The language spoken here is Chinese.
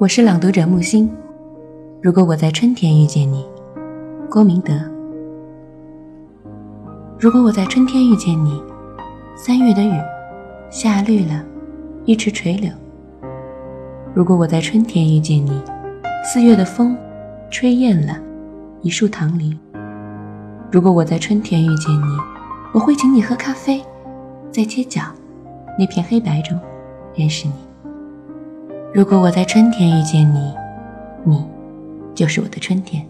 我是朗读者木心。如果我在春天遇见你，郭明德。如果我在春天遇见你，三月的雨，下绿了，一池垂柳。如果我在春天遇见你，四月的风，吹艳了，一树棠梨。如果我在春天遇见你，我会请你喝咖啡，在街角，那片黑白中，认识你。如果我在春天遇见你，你就是我的春天。